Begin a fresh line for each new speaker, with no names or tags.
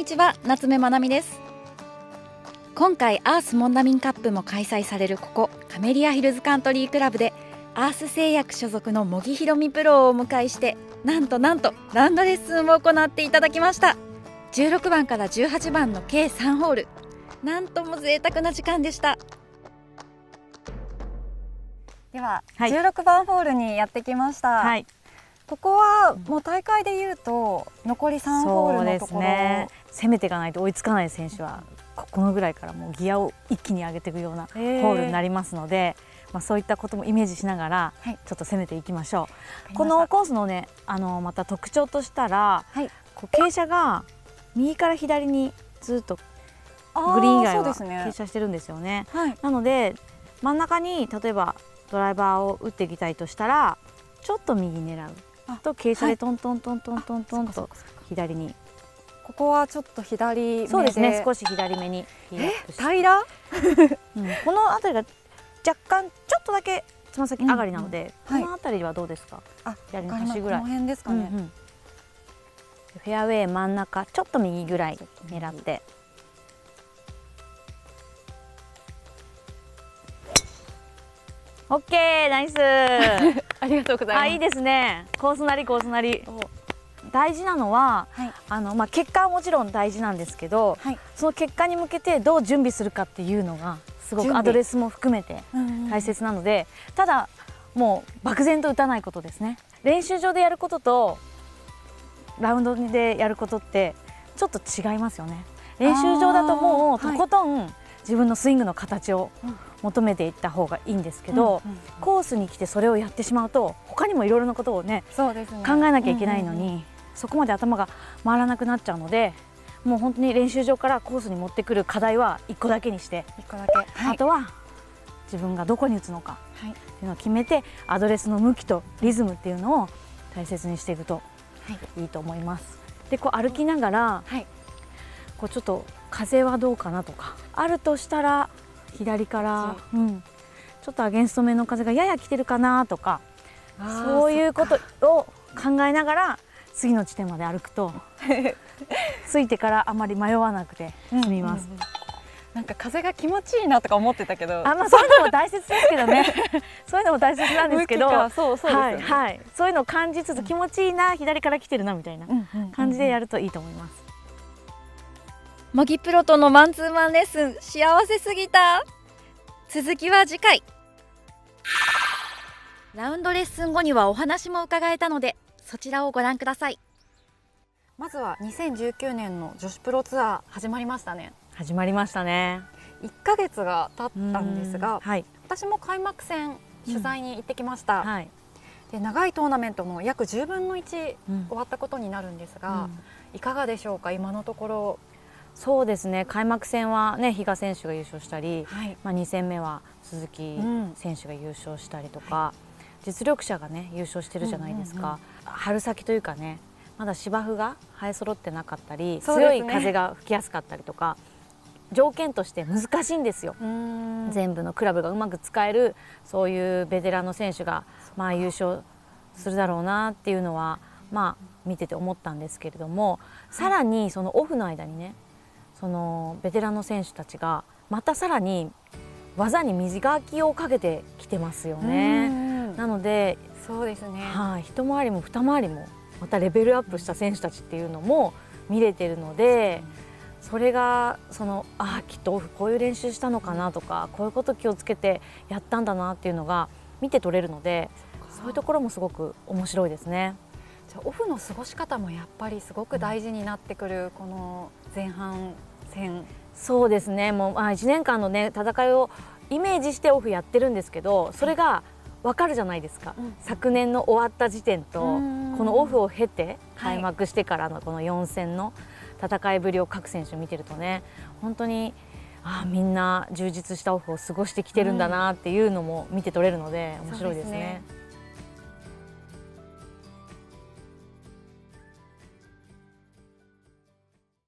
にちは夏目まなみです。今回アースモンダミンカップも開催されるここカメリアヒルズカントリークラブでアース製薬所属の茂木ひろみプロをお迎えしてなんとなんとラウンドレッスンを行っていただきました。16番から18番の計3ホール。なんとも贅沢な時間でした。では、はい、16番ホールにやってきました、はい、ここはもう大会でいうと残り3ホールのところ、ね、
攻めていかないと追いつかない選手はこのぐらいからもうギアを一気に上げていくようなホールになりますので、まあ、そういったこともイメージしながらちょっと攻めていきましょう。このコースのねあのまた特徴としたら、はい、こう傾斜が右から左にずっとグリーン以外は傾斜してるんですよね。はい、なので真ん中に例えばドライバーを打っていきたいとしたらちょっと右狙うと傾斜でトントントントントントンと左に。
ここはちょっと左
そうですね少し左目に
平？ら、
うん、この辺りが若干ちょっとだけつま先上がりなので、うんうん、この辺りはどうですか、
はい、左の端ぐらい。この辺ですかね、うんうん、
フェアウェイ真ん中ちょっと右ぐらい狙って、オッケーナイス
ありがとうございます。あ
いいですね。コースなりコースなり。大事なのは、はい、あのまあ、結果はもちろん大事なんですけど、はい、その結果に向けてどう準備するかっていうのがすごくアドレスも含めて大切なので、ただもう漠然と打たないことですね。練習場でやることとラウンドでやることってちょっと違いますよね。練習場だともうとことん自分のスイングの形を求めていった方がいいんですけど、コースに来てそれをやってしまうと他にもいろいろなことをね、ね、考えなきゃいけないのに、そこまで頭が回らなくなっちゃうのでもう本当に練習場からコースに持ってくる課題は1個だけにして
1個だけ、
はい、あとは自分がどこに打つのかっていうのを決めてアドレスの向きとリズムっていうのを大切にしていくといいと思います。でこう歩きながら、はい、こうちょっと風はどうかなとかあるとしたら左から、う。ん、ちょっとアゲンスト目の風がやや来てるかなとか。そういうことを考えながら次の地点まで歩くと。着いてからあまり迷わなくて済みます。うん。うんうん
なんか風が気持ちいいなとか思ってたけど、
あまあそういうのも大切ですけどね。そういうのも大切なんですけど、
そうそう、ね、はい、
はい、そういうのを感じつつ気持ちいいな、左から来てるなみたいな感じでやるといいと思います。
模擬プロとのマンツーマンレッスン幸せすぎた。続きは次回。ラウンドレッスン後にはお話も伺えたのでそちらをご覧ください。まずは2019年の女子プロツアー始まりましたね。
始まりましたね
1ヶ月が経ったんですが、はい、私も開幕戦取材に行ってきました、うんはい、で長いトーナメントも約10分の1終わったことになるんですが、うん、いかがでしょうか？今のところ
そうですね。開幕戦は、ね、比嘉選手が優勝したり、はい、まあ、2戦目は鈴木選手が優勝したりとか、実力者がね優勝してるじゃないですか、うんうんうん、春先というかねまだ芝生が生え揃ってなかったり、ね、強い風が吹きやすかったりとか条件として難しいんですよ。全部のクラブがうまく使えるそういうベテランの選手がまあ優勝するだろうなっていうのはまあ見てて思ったんですけれどもさらにそのオフの間にねそのベテランの選手たちがまたさらに技に磨きをかけてきてますよね。なので
そうですね、
はい、一回りも二回りもまたレベルアップした選手たちっていうのも見れてるので。それがそのああきっとこういう練習したのかなとかこういうこと気をつけてやったんだなっていうのが見て取れるのでそういうところもすごく面白いですね。
じゃオフの過ごし方もやっぱりすごく大事になってくる、この前半戦。
そうですね。もうあ1年間のね戦いをイメージしてオフやってるんですけどそれが分かるじゃないですか、うん、昨年の終わった時点とこのオフを経て開幕してからのこの4戦の戦いぶりを各選手見てるとね本当にあみんな充実したオフを過ごしてきてるんだなっていうのも見て取れるので面白いですね。